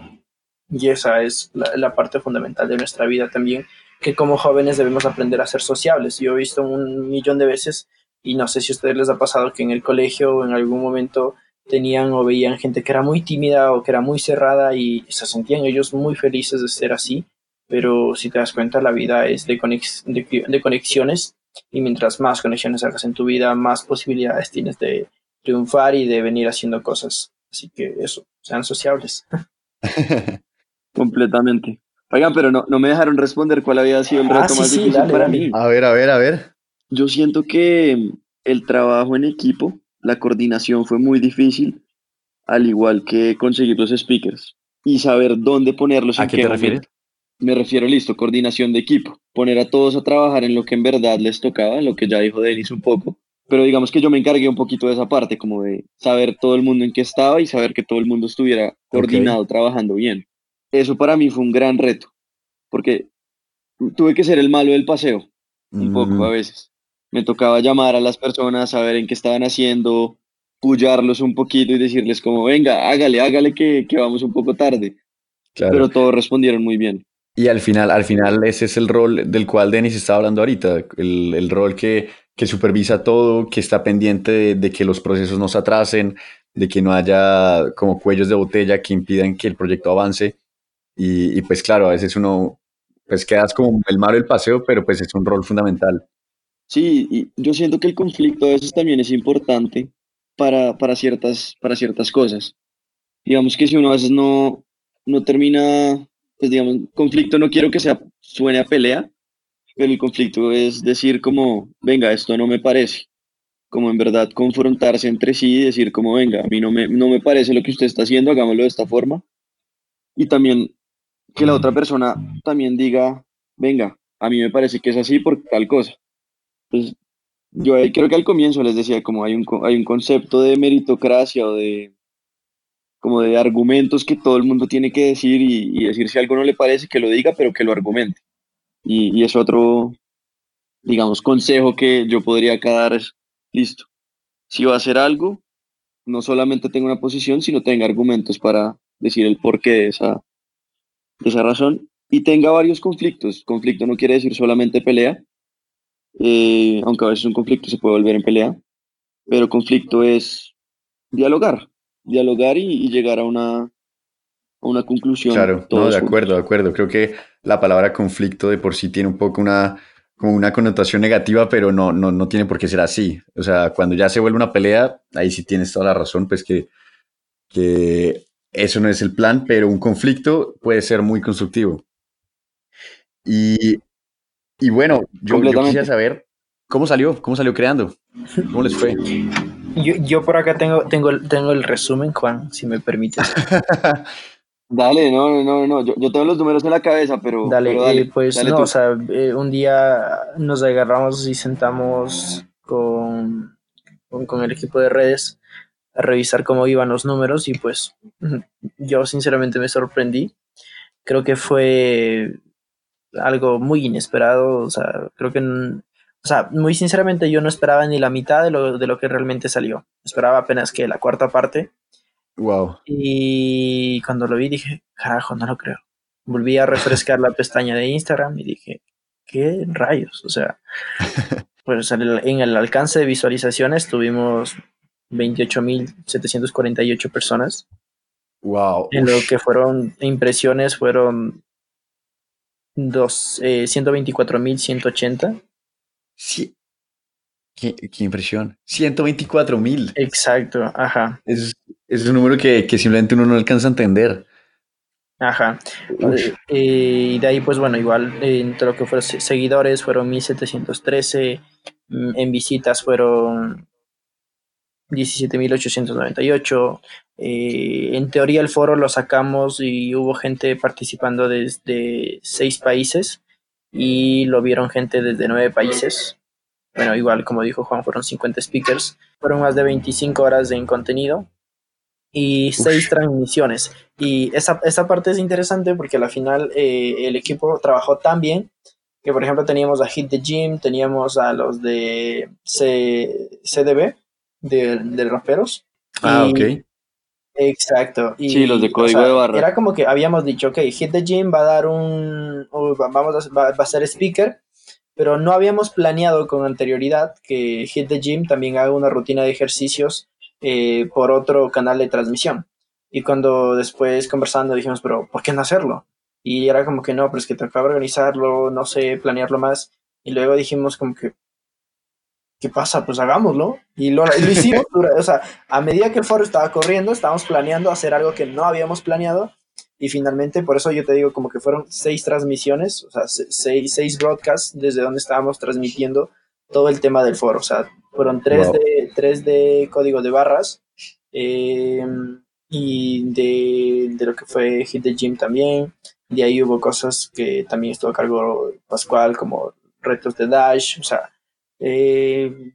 Y esa es la, parte fundamental de nuestra vida también, que como jóvenes debemos aprender a ser sociables. Yo he visto un millón de veces, y no sé si a ustedes les ha pasado que en el colegio o en algún momento tenían o veían gente que era muy tímida o que era muy cerrada y se sentían ellos muy felices de ser así, pero si te das cuenta la vida es de, de, conexiones y mientras más conexiones hagas en tu vida, más posibilidades tienes de triunfar y de venir haciendo cosas. Así que eso, sean sociables. Completamente. Oigan, pero no, no me dejaron responder cuál había sido el ah, reto más difícil para mí. A ver, a ver, a ver. Yo siento que el trabajo en equipo la coordinación fue muy difícil, al igual que conseguir los speakers y saber dónde ponerlos. ¿A qué, te refieres? Me refiero, listo, coordinación de equipo, poner a todos a trabajar en lo que en verdad les tocaba, en lo que ya dijo Denis un poco, pero digamos que yo me encargué un poquito de esa parte, como de saber todo el mundo en qué estaba y saber que todo el mundo estuviera coordinado, trabajando bien. Eso para mí fue un gran reto, porque tuve que ser el malo del paseo, un poco mm. a veces me tocaba llamar a las personas, saber en qué estaban haciendo, pullarlos un poquito y decirles como, venga, hágale, hágale que, que vamos un poco tarde. Pero todos respondieron muy bien. Y al final, al final ese es el rol del cual Denis está hablando ahorita, el, el rol que, que, supervisa todo, que está pendiente de, que los procesos no se atrasen, de que no haya como cuellos de botella que impidan que el proyecto avance. Y, y pues claro, a veces uno pues quedas como el malo del paseo, pero pues es un rol fundamental. Sí, y yo siento que el conflicto a veces también es importante para, para, ciertas, para ciertas cosas. Digamos que si uno a veces no, no termina, pues digamos, conflicto no quiero que sea, suene a pelea, pero el conflicto es decir como, venga, esto no me parece. Como en verdad confrontarse entre sí y decir como, venga, a mí no me, no me parece lo que usted está haciendo, hagámoslo de esta forma. Y también que la otra persona también diga, venga, a mí me parece que es así por tal cosa. Pues yo creo que al comienzo les decía, como hay un, hay un concepto de meritocracia o de como de argumentos que todo el mundo tiene que decir y, decir si algo no le parece, que lo diga, pero que lo argumente. Y, y es otro, digamos, consejo que yo podría acá dar es, listo, si va a hacer algo, no solamente tenga una posición, sino tenga argumentos para decir el porqué de esa, esa razón y tenga varios conflictos. Conflicto no quiere decir solamente pelea, eh, aunque a veces un conflicto se puede volver en pelea, pero conflicto es dialogar, dialogar y, llegar a una, a una conclusión. Claro, no, de acuerdo, de acuerdo. Creo que la palabra conflicto de por sí tiene un poco una, como una connotación negativa, pero no, no, no tiene por qué ser así. O sea, cuando ya se vuelve una pelea, ahí sí tienes toda la razón, pues que, que eso no es el plan, pero un conflicto puede ser muy constructivo. Y y bueno, yo, quisiera saber cómo salió, cómo salió creando, cómo les fue. Yo, yo por acá tengo, tengo, tengo el resumen, Juan, si me permites. Dale, no, no, no, yo, yo, tengo los números en la cabeza, pero... Dale, eh, pues no, o sea, eh, un día nos agarramos y sentamos con, con, con, el equipo de redes revisar cómo iban los números y pues yo sinceramente me sorprendí. Creo que fue algo muy inesperado, o sea, creo que, o sea, muy sinceramente yo no esperaba ni la mitad de lo, de lo que realmente salió. Esperaba apenas que la cuarta parte. Wow. Y cuando lo vi dije, carajo, no lo creo. Volví a refrescar la pestaña de Instagram y dije, ¿qué rayos? O sea, pues en el alcance de visualizaciones tuvimos 28.748 personas. Wow. En lo que fueron impresiones fueron dos, eh, 124.180. Sí. ¿Qué, qué impresión. 124.000. Exacto, ajá. Es, es un número que, que simplemente uno no alcanza a entender. Ajá. Eh, y de ahí, pues bueno, igual entre lo que fueron seguidores fueron 1713, mm, en visitas fueron 17.898. Eh, en teoría el foro lo sacamos y hubo gente participando desde seis países y lo vieron gente desde nueve países. Bueno, igual como dijo Juan, fueron 50 speakers, fueron más de 25 horas de contenido y seis transmisiones. Y esa, esa, parte es interesante porque al final eh, el equipo trabajó tan bien que, por ejemplo, teníamos a Hit the Gym, teníamos a los de CDB, de, de raperos. Ah, ok. Exacto. Y, sí, los de código de barra. Era como que habíamos dicho, ok, Hit the Gym va a dar un. Vamos a, va, a ser speaker, pero no habíamos planeado con anterioridad que Hit the Gym también haga una rutina de ejercicios eh, por otro canal de transmisión. Y cuando después conversando dijimos, pero ¿por qué no hacerlo? Y era como que no, pero es que de organizarlo, no sé, planearlo más. Y luego dijimos como que, ¿qué pasa? Pues hagámoslo. Y lo, hicimos. o sea, a medida que el foro estaba corriendo, estábamos planeando hacer algo que no habíamos planeado. Y finalmente, por eso yo te digo, como que fueron seis transmisiones, o sea, seis, seis broadcasts desde donde estábamos transmitiendo todo el tema del foro. O sea, fueron tres, de, tres de código de barras em, y de, de, lo que fue Hit the Gym también. De ahí hubo cosas que también estuvo a cargo Pascual, como retos de Dash, o sea, eh,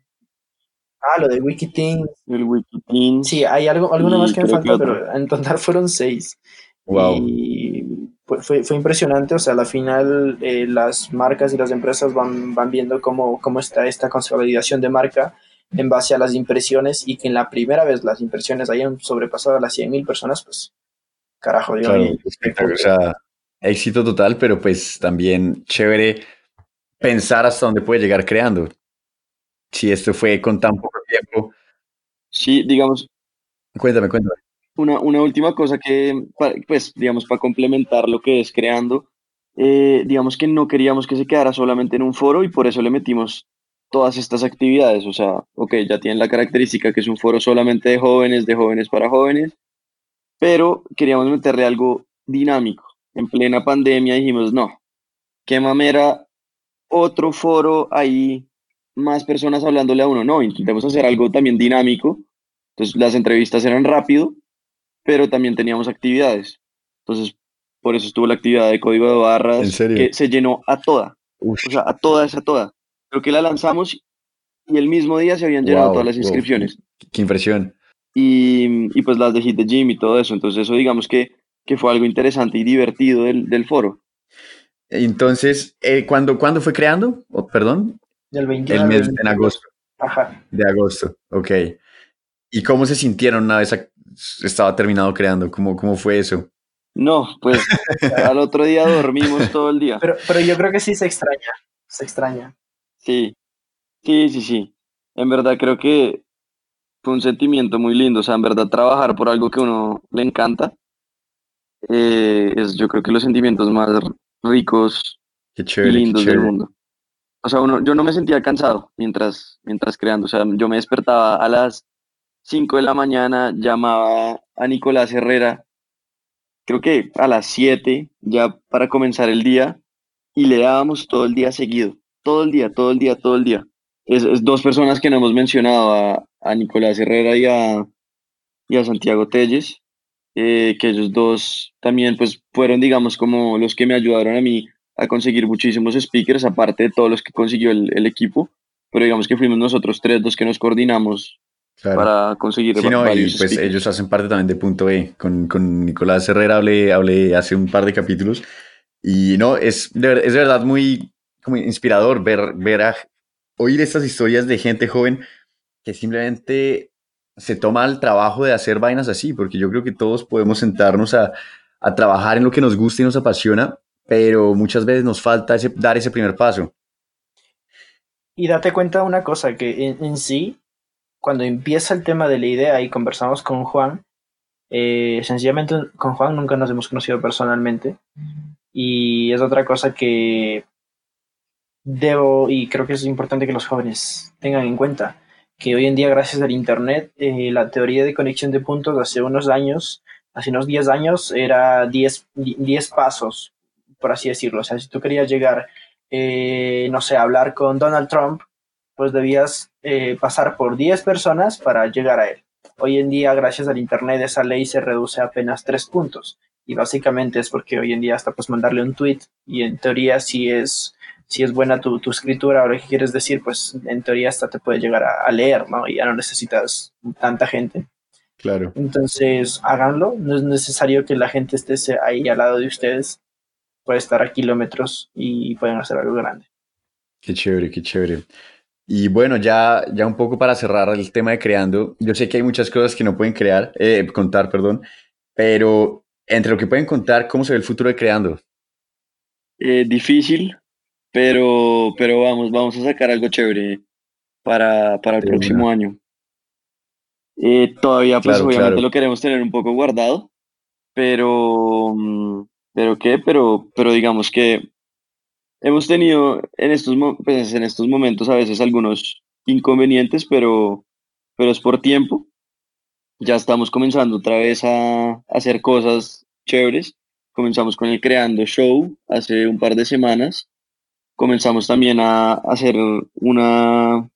ah, lo de Wikiting. El Wikiting. Sí, hay algo, alguna más que me falta, pero en total fueron seis. Wow. Y fue, fue impresionante, o sea, a la final eh, las marcas y las empresas van, van viendo cómo, cómo está esta consolidación de marca en base a las impresiones y que en la primera vez las impresiones hayan sobrepasado a las 100.000 personas, pues carajo, digo. o sea, éxito total, pero pues también chévere pensar hasta dónde puede llegar creando. Si esto fue con tan poco tiempo. Sí, digamos. Cuéntame, cuéntame. Una, una última cosa que, pues, digamos, para complementar lo que es creando, eh, digamos que no queríamos que se quedara solamente en un foro y por eso le metimos todas estas actividades. O sea, ok, ya tienen la característica que es un foro solamente de jóvenes, de jóvenes para jóvenes, pero queríamos meterle algo dinámico. En plena pandemia dijimos, no, qué mamera otro foro ahí, más personas hablándole a uno. No, intentemos hacer algo también dinámico. Entonces las entrevistas eran rápido, pero también teníamos actividades. Entonces, por eso estuvo la actividad de código de barras, que se llenó a toda. O sea, a toda esa toda. Creo que la lanzamos y el mismo día se habían llenado todas las inscripciones. Qué impresión. Y, y, pues las de Hit the Gym y todo eso. Entonces, eso digamos que, que fue algo interesante y divertido del, del foro. Entonces, eh, ¿cuándo, ¿cuándo, fue creando? Oh, perdón. El El mes en agosto. Ajá. De agosto, ok. ¿Y cómo se sintieron una vez estaba terminado creando? ¿Cómo, cómo fue eso? No, pues al otro día dormimos todo el día. Pero, pero yo creo que sí se extraña, se extraña. Sí, sí, sí, sí. En verdad creo que fue un sentimiento muy lindo. O sea, en verdad trabajar por algo que uno le encanta eh, es yo creo que los sentimientos más ricos y lindos del mundo. O sea, uno, yo no me sentía cansado mientras, mientras creando. O sea, yo me despertaba a las 5 de la mañana, llamaba a Nicolás Herrera, creo que a las 7 ya para comenzar el día, y le dábamos todo el día seguido. Todo el día, todo el día, todo el día. Es, dos personas que no hemos mencionado, a, a Nicolás Herrera y a, y a Santiago Telles, eh, que ellos dos también pues fueron digamos como los que me ayudaron a mí a conseguir muchísimos speakers, aparte de todos los que consiguió el, equipo, pero digamos que fuimos nosotros tres los que nos coordinamos para conseguir sí, no, y pues ellos hacen parte también de Punto E. Con, con Nicolás Herrera hablé, hablé hace un par de capítulos y no, es de, es de verdad muy como inspirador ver, ver a, oír estas historias de gente joven que simplemente se toma el trabajo de hacer vainas así, porque yo creo que todos podemos sentarnos a, a trabajar en lo que nos gusta y nos apasiona, pero muchas veces nos falta ese, dar ese primer paso. Y date cuenta de una cosa, que en, sí, cuando empieza el tema de la idea y conversamos con Juan, eh, sencillamente con Juan nunca nos hemos conocido personalmente. Y es otra cosa que debo, y creo que es importante que los jóvenes tengan en cuenta, que hoy en día gracias al Internet, eh, la teoría de conexión de puntos hace unos años, hace unos 10 años, era 10, 10 pasos, por así decirlo. O sea, si tú querías llegar eh, no sé, hablar con Donald Trump, pues debías eh, pasar por 10 personas para llegar a él. Hoy en día, gracias al Internet, esa ley se reduce a apenas 3 puntos. Y básicamente es porque hoy en día hasta pues mandarle un tweet y en teoría si es, si es buena tu, tu escritura o lo que quieres decir, pues en teoría hasta te puede llegar a, a leer, ¿no? Y ya no necesitas tanta gente. Claro. Entonces, háganlo. No es necesario que la gente esté ahí al lado de ustedes puede estar a kilómetros y pueden hacer algo grande. Qué chévere, qué chévere. Y bueno, ya, ya un poco para cerrar el tema de creando, yo sé que hay muchas cosas que no pueden crear, eh, contar, perdón, pero entre lo que pueden contar, ¿cómo se ve el futuro de creando? Eh, difícil, pero, pero vamos, vamos a sacar algo chévere para, para el próximo año. Eh, todavía, pues obviamente lo queremos tener un poco guardado, pero, mm, pero qué, pero, pero digamos que hemos tenido en estos, pues, en estos momentos a veces algunos inconvenientes, pero, pero es por tiempo. Ya estamos comenzando otra vez a, hacer cosas chéveres. Comenzamos con el Creando Show hace un par de semanas. Comenzamos también a hacer una,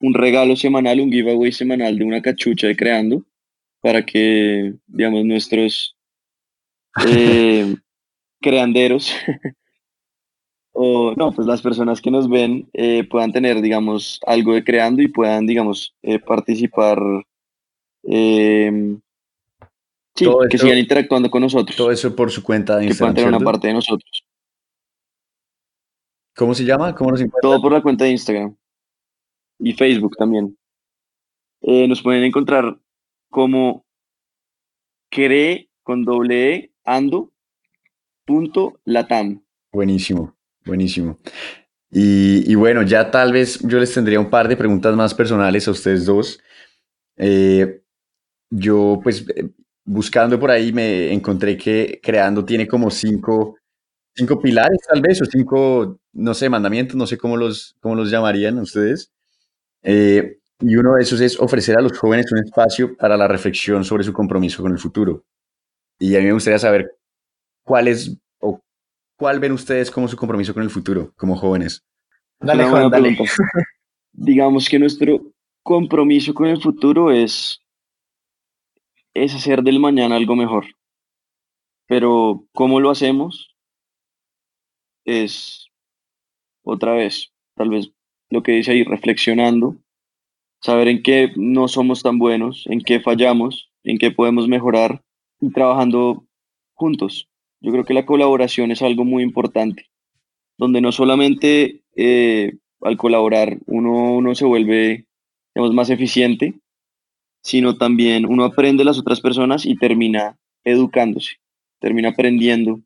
un regalo semanal, un giveaway semanal de una cachucha de Creando para que, digamos, nuestros eh, creanderos o no, pues las personas que nos ven eh, puedan tener, digamos, algo de creando y puedan, digamos, eh, participar, em, sí, que sigan interactuando con nosotros. Todo eso por su cuenta de Instagram. Que puedan tener una parte de nosotros. ¿Cómo se llama? ¿Cómo nos Todo por la cuenta de Instagram y Facebook también. Eh, nos pueden encontrar como cree con doble E, ando punto latam. Buenísimo, buenísimo. Y, bueno, ya tal vez yo les tendría un par de preguntas más personales a ustedes dos. Eh, yo pues eh, buscando por ahí me encontré que creando tiene como cinco, cinco pilares tal vez o cinco, no sé, mandamientos, no sé cómo los, cómo los llamarían ustedes. Eh, y uno de esos es ofrecer a los jóvenes un espacio para la reflexión sobre su compromiso con el futuro. Y a mí me gustaría saber ¿cuál es o cuál ven ustedes como su compromiso con el futuro, como jóvenes? Dale, Juan, dale. Digamos que nuestro compromiso con el futuro es, es hacer del mañana algo mejor. Pero ¿cómo lo hacemos? Es otra vez, tal vez lo que dice ahí, reflexionando, saber en qué no somos tan buenos, en qué fallamos, en qué podemos mejorar y trabajando juntos. Yo creo que la colaboración es algo muy importante, donde no solamente eh, al colaborar uno, uno se vuelve digamos, más eficiente, sino también uno aprende de las otras personas y termina educándose, termina aprendiendo.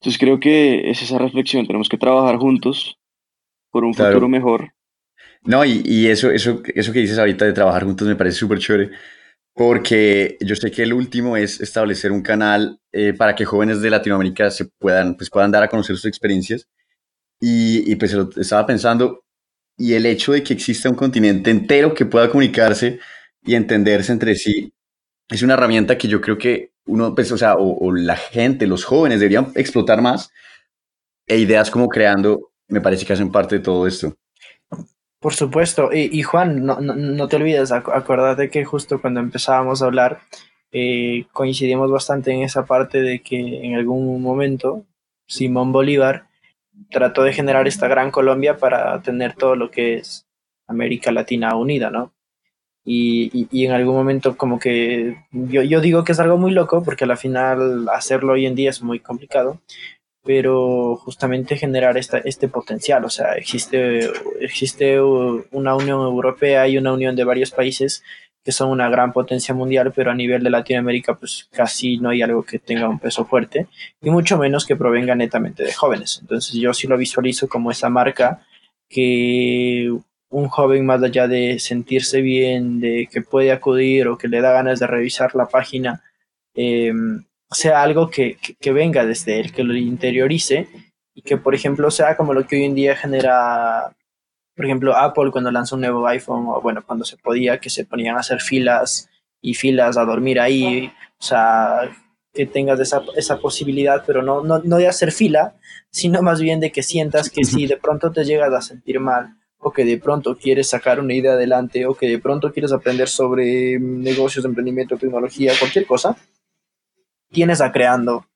Entonces creo que es esa reflexión, tenemos que trabajar juntos por un futuro mejor. No, y, y, eso, eso, eso que dices ahorita de trabajar juntos me parece súper chévere, porque yo sé que el último es establecer un canal eh, para que jóvenes de Latinoamérica se puedan, pues puedan dar a conocer sus experiencias. Y, y pues estaba pensando, y el hecho de que exista un continente entero que pueda comunicarse y entenderse entre sí, es una herramienta que yo creo que uno, pues, o sea, o, la gente, los jóvenes deberían explotar más, e ideas como creando, me parece que hacen parte de todo esto. Por supuesto. Y, Juan, no, te olvides, acuérdate que justo cuando empezábamos a hablar, eh, coincidimos bastante en esa parte de que en algún momento Simón Bolívar trató de generar esta gran Colombia para tener todo lo que es América Latina unida, ¿no? y, y, en algún momento como que yo, yo digo que es algo muy loco porque al final hacerlo hoy en día es muy complicado, pero justamente generar esta, este potencial, o sea, existe, existe una Unión Europea y una unión de varios países que son una gran potencia mundial, pero a nivel de Latinoamérica pues casi no hay algo que tenga un peso fuerte y mucho menos que provenga netamente de jóvenes. Entonces yo sí lo visualizo como esa marca que un joven más allá de sentirse bien, de que puede acudir o que le da ganas de revisar la página, em, sea algo que, venga desde él, que lo interiorice y que, por ejemplo, sea como lo que hoy en día genera, por ejemplo, Apple cuando lanza un nuevo iPhone o, bueno, cuando se podía, que se ponían a hacer filas y filas a dormir ahí, o sea, que tengas esa, esa posibilidad, pero no, no, no de hacer fila, sino más bien de que sientas que si de pronto te llegas a sentir mal, o que de pronto quieres sacar una idea adelante, o que de pronto quieres aprender sobre negocios, emprendimiento, tecnología, cualquier cosa, tienes a creando,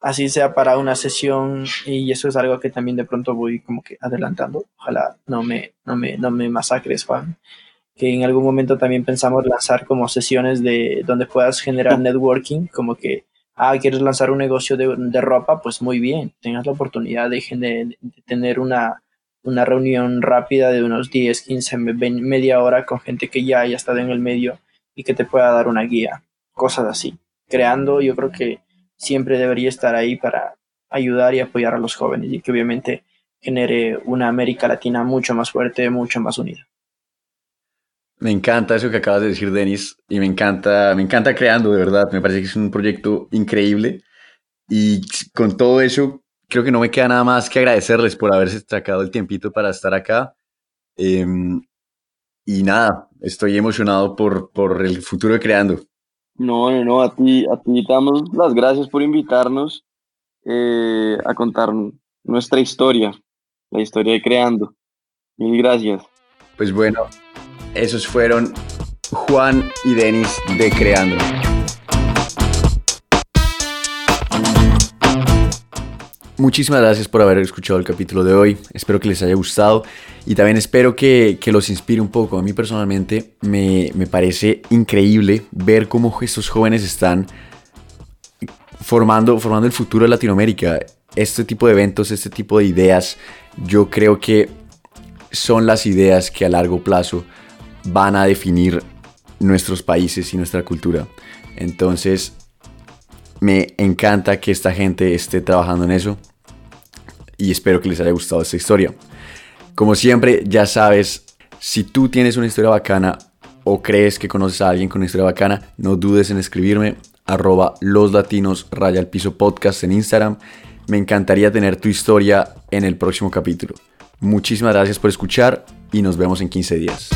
así sea para una sesión, y eso es algo que también de pronto voy como que adelantando, ojalá no me, no me, no me masacres, Juan, que en algún momento también pensamos lanzar como sesiones de donde puedas generar networking, como que ah, quieres lanzar un negocio de, ropa, pues muy bien, tengas la oportunidad de, de, tener una, una, reunión rápida de unos 10, 15, media hora con gente que ya haya estado en el medio y que te pueda dar una guía, cosas así. Creando, yo creo que siempre debería estar ahí para ayudar y apoyar a los jóvenes y que obviamente genere una América Latina mucho más fuerte, mucho más unida. Me encanta eso que acabas de decir, Denis, y me encanta, me encanta creando, de verdad. Me parece que es un proyecto increíble. Y con todo eso, creo que no me queda nada más que agradecerles por haberse sacado el tiempito para estar acá. Em, y nada, estoy emocionado por, por el futuro de Creando. No, no, no, a ti, a ti damos las gracias por invitarnos eh, a contar nuestra historia, la historia de Creando. Mil gracias. Pues bueno, esos fueron Juan y Denis de Creando. Muchísimas gracias por haber escuchado el capítulo de hoy. Espero que les haya gustado y también espero que, los inspire un poco. A mí personalmente me, me parece increíble ver cómo estos jóvenes están formando, formando el futuro de Latinoamérica. Este tipo de eventos, este tipo de ideas, yo creo que son las ideas que a largo plazo van a definir nuestros países y nuestra cultura. Entonces, me encanta que esta gente esté trabajando en eso y espero que les haya gustado esta historia. Como siempre, ya sabes, si tú tienes una historia bacana o crees que conoces a alguien con una historia bacana, no dudes en escribirme arroba los latinos raya al piso podcast en Instagram. Me encantaría tener tu historia en el próximo capítulo. Muchísimas gracias por escuchar y nos vemos en 15 días.